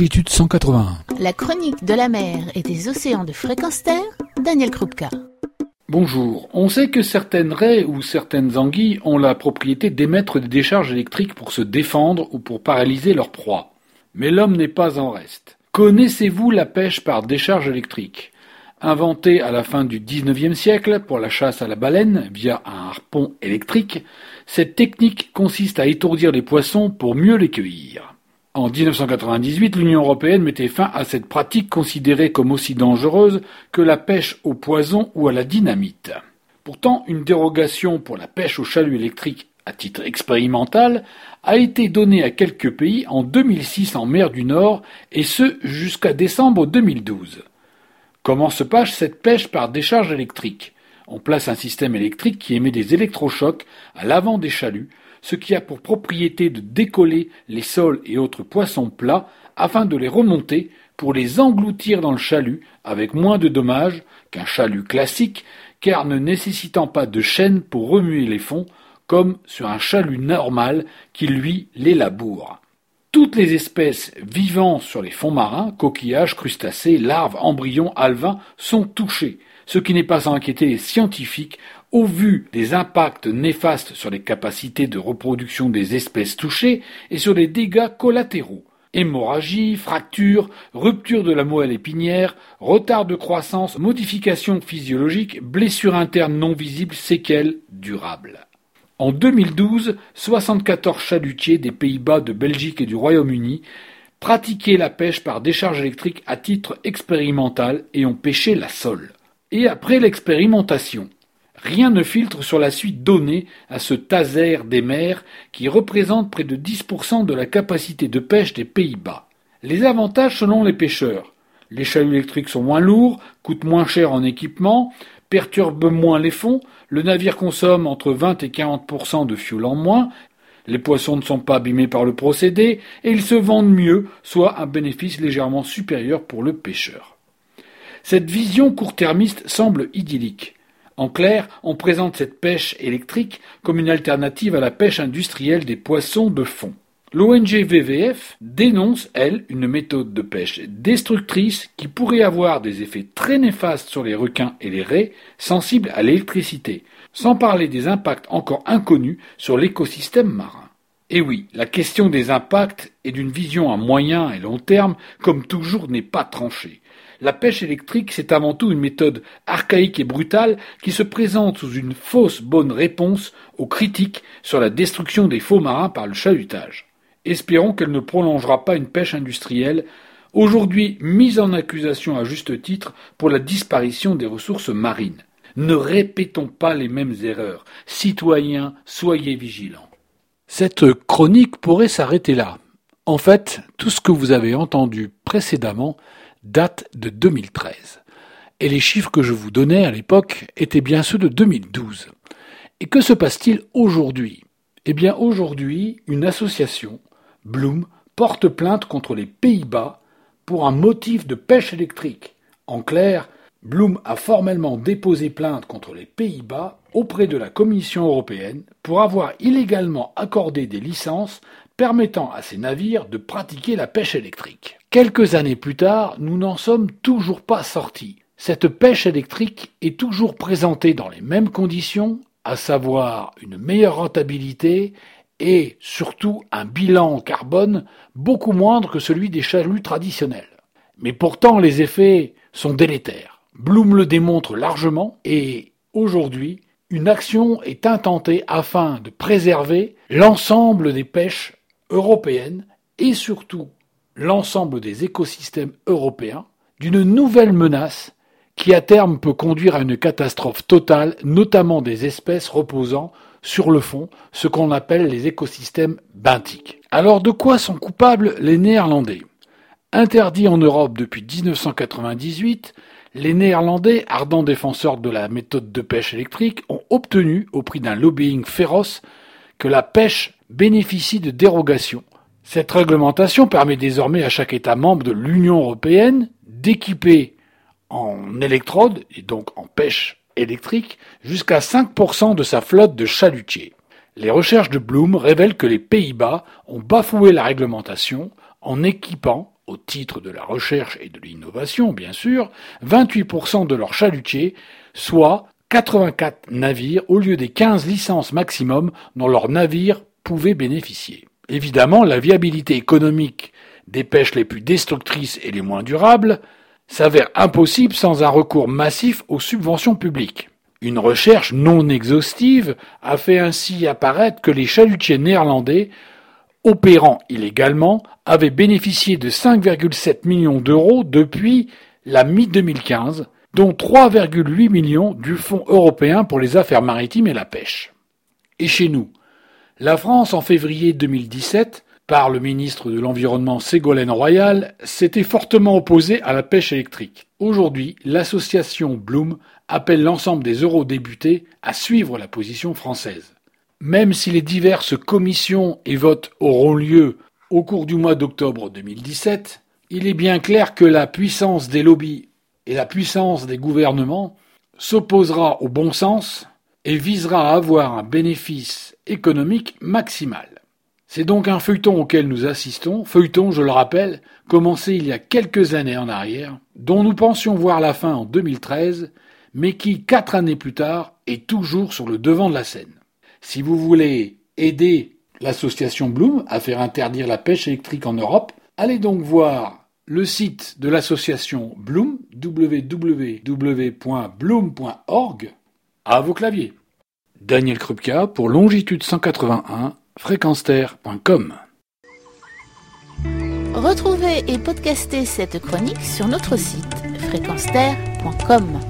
longitude 181. La chronique de la mer et des océans de fréquence terre, Daniel Krupka. Bonjour. On sait que certaines raies ou certaines anguilles ont la propriété d'émettre des décharges électriques pour se défendre ou pour paralyser leur proie. Mais l'homme n'est pas en reste. Connaissez-vous la pêche par décharge électrique? Inventée à la fin du XIXe siècle pour la chasse à la baleine via un harpon électrique, cette technique consiste à étourdir les poissons pour mieux les cueillir. En 1998, l'Union européenne mettait fin à cette pratique considérée comme aussi dangereuse que la pêche au poison ou à la dynamite. Pourtant, une dérogation pour la pêche au chalut électrique à titre expérimental a été donnée à quelques pays en 2006 en mer du Nord et ce jusqu'à décembre 2012. Comment se passe cette pêche par décharge électrique? On place un système électrique qui émet des électrochocs à l'avant des chaluts ce qui a pour propriété de décoller les sols et autres poissons plats afin de les remonter pour les engloutir dans le chalut avec moins de dommages qu'un chalut classique car ne nécessitant pas de chaîne pour remuer les fonds comme sur un chalut normal qui lui les laboure. Toutes les espèces vivant sur les fonds marins, coquillages, crustacés, larves, embryons, alevins, sont touchées, ce qui n'est pas sans inquiéter les scientifiques au vu des impacts néfastes sur les capacités de reproduction des espèces touchées et sur les dégâts collatéraux. Hémorragie, fracture, rupture de la moelle épinière, retard de croissance, modifications physiologiques, blessures internes non visibles, séquelles durables. En 2012, 74 chalutiers des Pays-Bas, de Belgique et du Royaume-Uni pratiquaient la pêche par décharge électrique à titre expérimental et ont pêché la sole. Et après l'expérimentation, Rien ne filtre sur la suite donnée à ce taser des mers qui représente près de 10% de la capacité de pêche des Pays-Bas. Les avantages selon les pêcheurs. Les chaluts électriques sont moins lourds, coûtent moins cher en équipement, perturbent moins les fonds, le navire consomme entre 20 et 40% de fioul en moins, les poissons ne sont pas abîmés par le procédé, et ils se vendent mieux, soit un bénéfice légèrement supérieur pour le pêcheur. Cette vision court-termiste semble idyllique. En clair, on présente cette pêche électrique comme une alternative à la pêche industrielle des poissons de fond. L'ONG VVF dénonce, elle, une méthode de pêche destructrice qui pourrait avoir des effets très néfastes sur les requins et les raies sensibles à l'électricité, sans parler des impacts encore inconnus sur l'écosystème marin. Et oui, la question des impacts et d'une vision à moyen et long terme, comme toujours, n'est pas tranchée. La pêche électrique, c'est avant tout une méthode archaïque et brutale qui se présente sous une fausse bonne réponse aux critiques sur la destruction des faux marins par le chalutage. Espérons qu'elle ne prolongera pas une pêche industrielle, aujourd'hui mise en accusation à juste titre pour la disparition des ressources marines. Ne répétons pas les mêmes erreurs. Citoyens, soyez vigilants. Cette chronique pourrait s'arrêter là. En fait, tout ce que vous avez entendu précédemment date de 2013. Et les chiffres que je vous donnais à l'époque étaient bien ceux de 2012. Et que se passe-t-il aujourd'hui? Eh bien aujourd'hui, une association, Bloom, porte plainte contre les Pays-Bas pour un motif de pêche électrique. En clair, Bloom a formellement déposé plainte contre les Pays-Bas auprès de la Commission européenne pour avoir illégalement accordé des licences permettant à ces navires de pratiquer la pêche électrique. Quelques années plus tard, nous n'en sommes toujours pas sortis. Cette pêche électrique est toujours présentée dans les mêmes conditions, à savoir une meilleure rentabilité et surtout un bilan carbone beaucoup moindre que celui des chaluts traditionnels. Mais pourtant les effets sont délétères. Bloom le démontre largement et aujourd'hui une action est intentée afin de préserver l'ensemble des pêches européenne et surtout l'ensemble des écosystèmes européens d'une nouvelle menace qui à terme peut conduire à une catastrophe totale, notamment des espèces reposant sur le fond, ce qu'on appelle les écosystèmes benthiques. Alors de quoi sont coupables les Néerlandais? Interdits en Europe depuis 1998, les Néerlandais, ardents défenseurs de la méthode de pêche électrique, ont obtenu, au prix d'un lobbying féroce, que la pêche bénéficie de dérogations. Cette réglementation permet désormais à chaque État membre de l'Union européenne d'équiper en électrode, et donc en pêche électrique, jusqu'à 5% de sa flotte de chalutiers. Les recherches de Bloom révèlent que les Pays-Bas ont bafoué la réglementation en équipant au titre de la recherche et de l'innovation bien sûr, 28% de leurs chalutiers, soit 84 navires au lieu des 15 licences maximum dont leurs navires pouvaient bénéficier. Évidemment, la viabilité économique des pêches les plus destructrices et les moins durables s'avère impossible sans un recours massif aux subventions publiques. Une recherche non exhaustive a fait ainsi apparaître que les chalutiers néerlandais opérant illégalement avaient bénéficié de 5,7 millions d'euros depuis la mi-2015, dont 3,8 millions du Fonds européen pour les affaires maritimes et la pêche. Et chez nous, la France, en février 2017, par le ministre de l'Environnement Ségolène Royal, s'était fortement opposée à la pêche électrique. Aujourd'hui, l'association Bloom appelle l'ensemble des eurodéputés à suivre la position française. Même si les diverses commissions et votes auront lieu au cours du mois d'octobre 2017, il est bien clair que la puissance des lobbies et la puissance des gouvernements s'opposera au bon sens et visera à avoir un bénéfice économique maximal. C'est donc un feuilleton auquel nous assistons, feuilleton, je le rappelle, commencé il y a quelques années en arrière, dont nous pensions voir la fin en 2013, mais qui, quatre années plus tard, est toujours sur le devant de la scène. Si vous voulez aider l'association Bloom à faire interdire la pêche électrique en Europe, allez donc voir le site de l'association Bloom, www.bloom.org, à vos claviers. Daniel Krupka pour Longitude 181, fréquenster.com. Retrouvez et podcastez cette chronique sur notre site fréquenster.com.